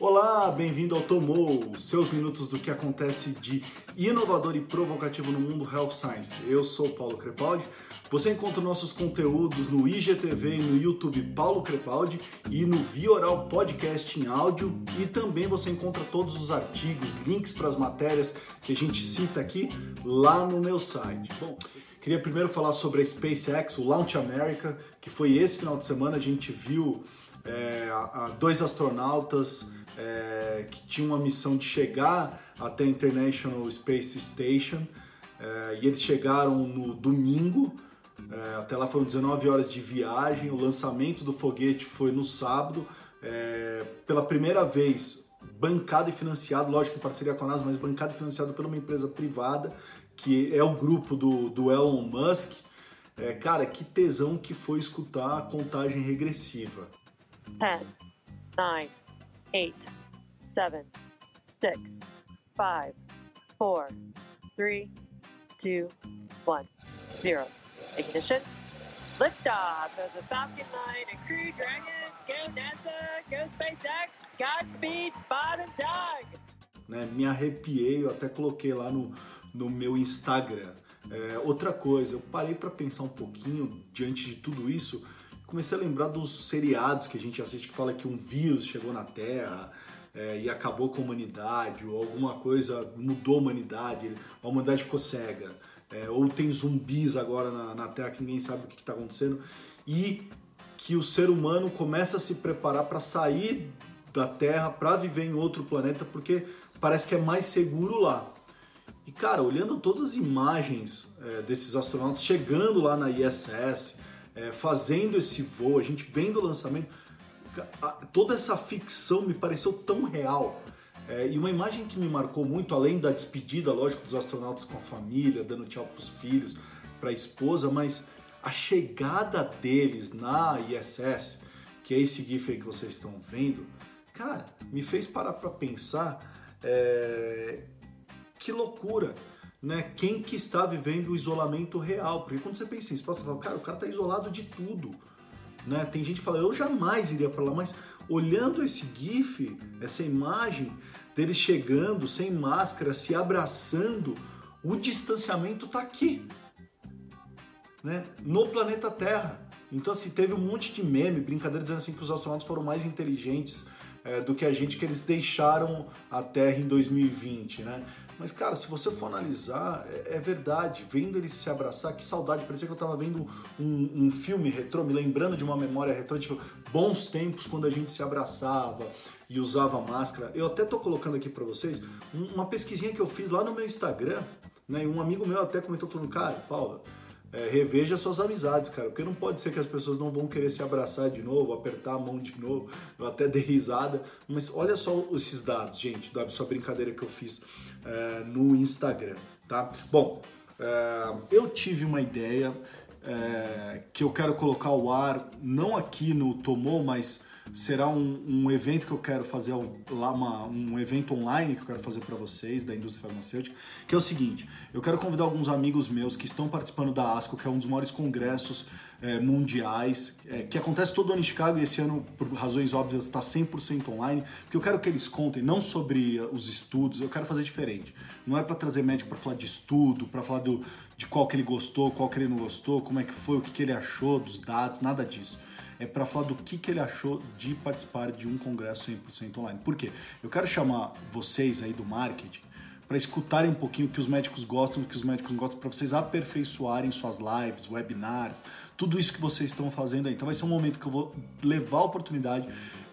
Olá, bem-vindo ao Tomou, seus minutos do que acontece de inovador e provocativo no mundo Health Science. Eu sou Paulo Crepaldi. Você encontra nossos conteúdos no IGTV e no YouTube Paulo Crepaldi e no Via Oral Podcast em áudio e também você encontra todos os artigos, links para as matérias que a gente cita aqui lá no meu site. Bom, queria primeiro falar sobre a SpaceX, o Launch America, que foi esse final de semana a gente viu é, dois astronautas é, que tinham uma missão de chegar até a International Space Station é, e eles chegaram no domingo é, até lá foram 19 horas de viagem. O lançamento do foguete foi no sábado. É, pela primeira vez, bancado e financiado, lógico em parceria com a NASA, mas bancado e financiado por uma empresa privada, que é o grupo do, do Elon Musk. É, cara, que tesão que foi escutar a contagem regressiva. 10, 9, 8, 7, 6, 5, 4, 3, 2, 1, 0. Ignition. Liftoff of the Falcon 9 and Crew Dragon. Go NASA, go SpaceX, Godspeed, Bob and Doug. Né, me arrepiei, eu até coloquei lá no, no meu Instagram. É, outra coisa, eu parei para pensar um pouquinho diante de tudo isso, comecei a lembrar dos seriados que a gente assiste que fala que um vírus chegou na Terra é, e acabou com a humanidade, ou alguma coisa mudou a humanidade, a humanidade ficou cega é, ou tem zumbis agora na, na Terra que ninguém sabe o que está acontecendo, e que o ser humano começa a se preparar para sair da Terra, para viver em outro planeta, porque parece que é mais seguro lá. E cara, olhando todas as imagens é, desses astronautas chegando lá na ISS, é, fazendo esse voo, a gente vendo o lançamento, toda essa ficção me pareceu tão real. É, e uma imagem que me marcou muito, além da despedida, lógico, dos astronautas com a família, dando tchau para os filhos, para a esposa, mas a chegada deles na ISS, que é esse GIF aí que vocês estão vendo, cara, me fez parar para pensar é, que loucura, né? Quem que está vivendo o isolamento real? Porque quando você pensa isso, você fala, cara, o cara está isolado de tudo, né? Tem gente que fala, eu jamais iria para lá, mas olhando esse GIF, essa imagem deles chegando sem máscara, se abraçando, o distanciamento está aqui, né? no planeta Terra. Então, assim, teve um monte de meme, brincadeira dizendo assim que os astronautas foram mais inteligentes é, do que a gente, que eles deixaram a Terra em 2020, né? Mas, cara, se você for analisar, é, é verdade. Vendo eles se abraçar, que saudade. Parecia que eu tava vendo um, um filme retrô, me lembrando de uma memória retrô, tipo, bons tempos quando a gente se abraçava e usava máscara. Eu até tô colocando aqui para vocês uma pesquisinha que eu fiz lá no meu Instagram, né? E um amigo meu até comentou falando, cara, Paula, é, reveja suas amizades, cara, porque não pode ser que as pessoas não vão querer se abraçar de novo, apertar a mão de novo, eu até dei risada, mas olha só esses dados, gente, da sua brincadeira que eu fiz é, no Instagram, tá? Bom, é, eu tive uma ideia é, que eu quero colocar ao ar, não aqui no Tomou, mas será um, um, evento que eu quero fazer lá, uma, um evento online que eu quero fazer para vocês da indústria farmacêutica, que é o seguinte: eu quero convidar alguns amigos meus que estão participando da ASCO, que é um dos maiores congressos é, mundiais, é, que acontece todo ano em Chicago e esse ano, por razões óbvias, está 100% online, porque eu quero que eles contem não sobre os estudos, eu quero fazer diferente. Não é para trazer médico para falar de estudo, para falar do, de qual que ele gostou, qual que ele não gostou, como é que foi, o que, que ele achou dos dados, nada disso é para falar do que, que ele achou de participar de um congresso 100% online. Por quê? Eu quero chamar vocês aí do marketing para escutarem um pouquinho o que os médicos gostam, o que os médicos gostam, para vocês aperfeiçoarem suas lives, webinars, tudo isso que vocês estão fazendo aí. Então vai ser um momento que eu vou levar a oportunidade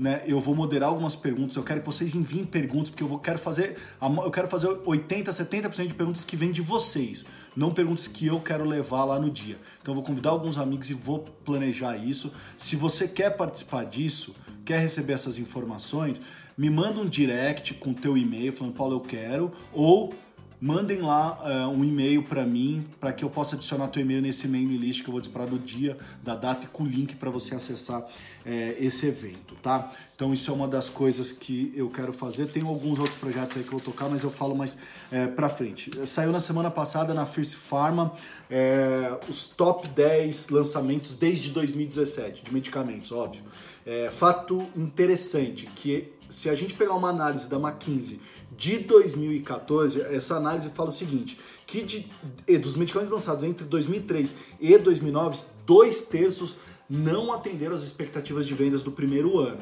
né? Eu vou moderar algumas perguntas. Eu quero que vocês enviem perguntas, porque eu vou, quero fazer. Eu quero fazer 80, 70% de perguntas que vêm de vocês, não perguntas que eu quero levar lá no dia. Então eu vou convidar alguns amigos e vou planejar isso. Se você quer participar disso, quer receber essas informações, me manda um direct com teu e-mail falando, Paulo, eu quero, ou mandem lá uh, um e-mail para mim, para que eu possa adicionar teu e-mail nesse mailing list que eu vou disparar do dia, da data e com o link para você acessar é, esse evento, tá? Então isso é uma das coisas que eu quero fazer. Tem alguns outros projetos aí que eu vou tocar, mas eu falo mais é, para frente. Saiu na semana passada na Fierce Pharma os top 10 lançamentos desde 2017 de medicamentos, óbvio. Fato interessante que se a gente pegar uma análise da McKinsey de 2014, essa análise fala o seguinte, que de, dos medicamentos lançados entre 2003 e 2009, dois terços não atenderam as expectativas de vendas do primeiro ano.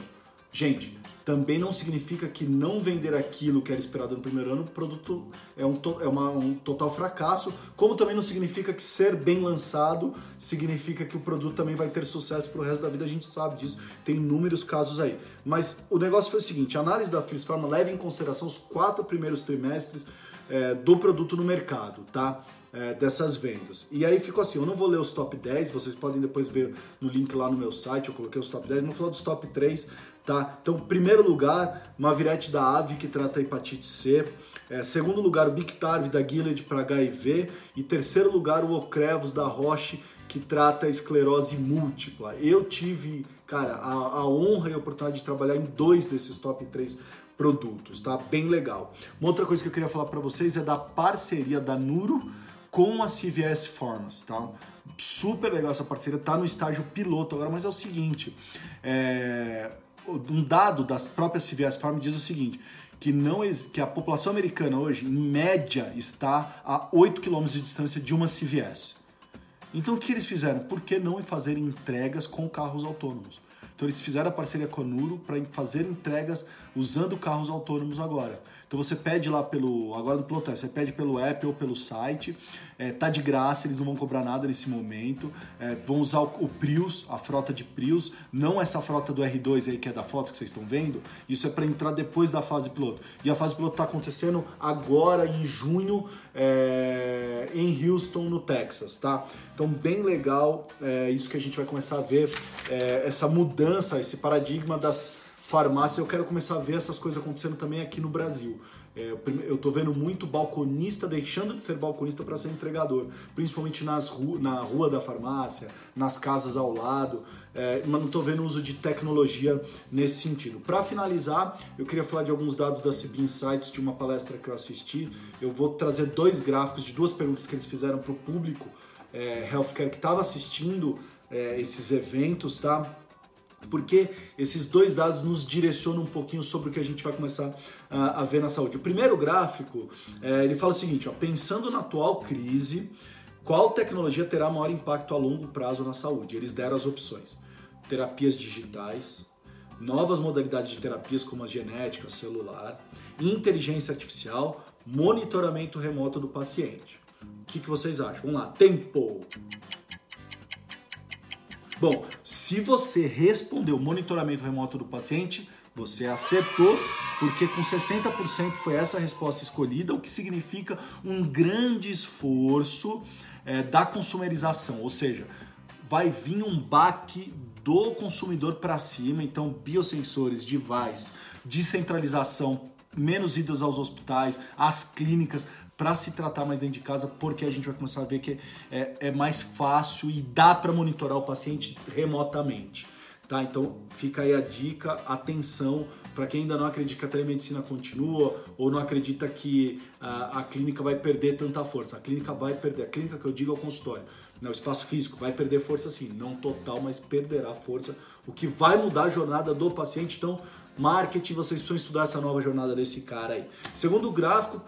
Gente, também não significa que não vender aquilo que era esperado no primeiro ano, o produto é, um, é uma, um total fracasso, como também não significa que ser bem lançado significa que o produto também vai ter sucesso pro resto da vida, a gente sabe disso, tem inúmeros casos aí. Mas o negócio foi o seguinte, a análise da Philips Pharma leva em consideração os quatro primeiros trimestres é, do produto no mercado, tá? É, dessas vendas. E aí ficou assim, eu não vou ler os top 10, vocês podem depois ver no link lá no meu site, eu coloquei os top 10, vou falar dos top 3, tá? Então, primeiro lugar, Mavirete da Ave, que trata a hepatite C. É, segundo lugar, o Bictarv da Gilead para HIV. E terceiro lugar, o Ocrevus da Roche, que trata a esclerose múltipla. Eu tive, cara, a, a honra e a oportunidade de trabalhar em dois desses top 3 produtos, tá? Bem legal. Uma outra coisa que eu queria falar para vocês é da parceria da Nuro com a CVS Pharmacy, tá? Super legal essa parceria, tá no estágio piloto agora, mas é o seguinte, é... um dado das próprias CVS Pharmacy diz o seguinte, que, não, que a população americana hoje, em média, está a 8 km de distância de uma CVS. Então o que eles fizeram? Por que não fazer entregas com carros autônomos? Então eles fizeram a parceria com a Nuro para fazer entregas usando carros autônomos agora. Então você pede lá pelo. Agora no Plotão, você pede pelo app ou pelo site. É, tá de graça, eles não vão cobrar nada nesse momento. É, vão usar o, o, Prius, a frota de Prius, não essa frota do R2 aí que é da foto que vocês estão vendo. Isso é para entrar depois da fase piloto. E a fase piloto está acontecendo agora em junho é, em Houston, no Texas, tá? Então bem legal, é isso que a gente vai começar a ver, é, essa mudança, esse paradigma das farmácia, eu quero começar a ver essas coisas acontecendo também aqui no Brasil. É, eu tô vendo muito balconista deixando de ser balconista para ser entregador, principalmente nas ru na rua da farmácia, nas casas ao lado, é, mas não tô vendo uso de tecnologia nesse sentido. Para finalizar, eu queria falar de alguns dados da CB Insights, de uma palestra que eu assisti. Eu vou trazer dois gráficos de duas perguntas que eles fizeram para o público é, healthcare que estava assistindo é, esses eventos, tá? Porque esses dois dados nos direcionam um pouquinho sobre o que a gente vai começar a, a ver na saúde. O primeiro gráfico, é, ele fala o seguinte, ó, pensando na atual crise, qual tecnologia terá maior impacto a longo prazo na saúde? Eles deram as opções. Terapias digitais, novas modalidades de terapias como a genética, celular, inteligência artificial, monitoramento remoto do paciente. O que, que vocês acham? Vamos lá, tempo! Bom, se você respondeu monitoramento remoto do paciente, você acertou, porque com 60% foi essa resposta escolhida, o que significa um grande esforço é, da consumerização, ou seja, vai vir um baque do consumidor para cima, então biosensores, device, descentralização, menos idas aos hospitais, às clínicas, para se tratar mais dentro de casa, porque a gente vai começar a ver que é, é mais fácil e dá para monitorar o paciente remotamente. Tá? Então fica aí a dica, atenção para quem ainda não acredita que a telemedicina continua ou não acredita que a, a, clínica vai perder tanta força. A clínica vai perder, a clínica que eu digo é o consultório. Né? O espaço físico vai perder força sim, não total, mas perderá força, o que vai mudar a jornada do paciente. Então, marketing, vocês precisam estudar essa nova jornada desse cara aí. Segundo gráfico,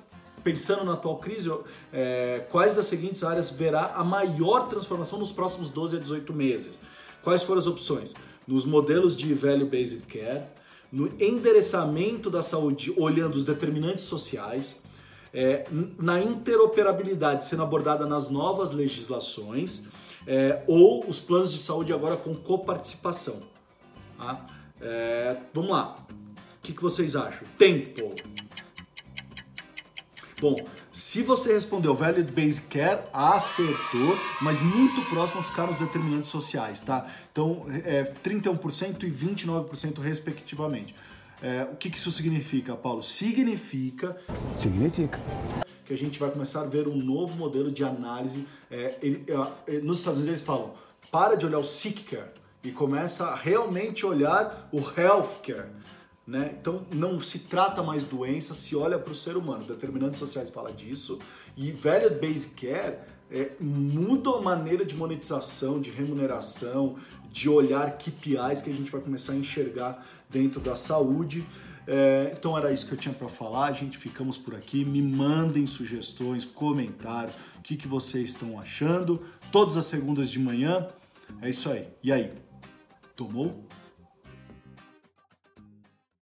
pensando na atual crise, é, quais das seguintes áreas verá a maior transformação nos próximos 12 a 18 meses? Quais foram as opções? Nos modelos de Value Based Care, no endereçamento da saúde olhando os determinantes sociais, é, na interoperabilidade sendo abordada nas novas legislações, é, ou os planos de saúde agora com coparticipação. Tá? É, vamos lá. O que, que vocês acham? Tempo. Bom, se você respondeu Value Based Care, acertou, mas muito próximo a ficar nos determinantes sociais, tá? Então, é 31% e 29% respectivamente. É, o que, que isso significa, Paulo? Significa. Significa. Que a gente vai começar a ver um novo modelo de análise. É, ele, é, nos Estados Unidos eles falam: para de olhar o sick care e começa a realmente olhar o health care. Né? Então não se trata mais doença, se olha para o ser humano. Determinantes sociais fala disso e Value Based Care é, muda a maneira de monetização, de remuneração, de olhar KPIs que a gente vai começar a enxergar dentro da saúde. É, então era isso que eu tinha para falar, gente. Ficamos por aqui. Me mandem sugestões, comentários, o que, que vocês estão achando. Todas as segundas de manhã. É isso aí. E aí? Tomou?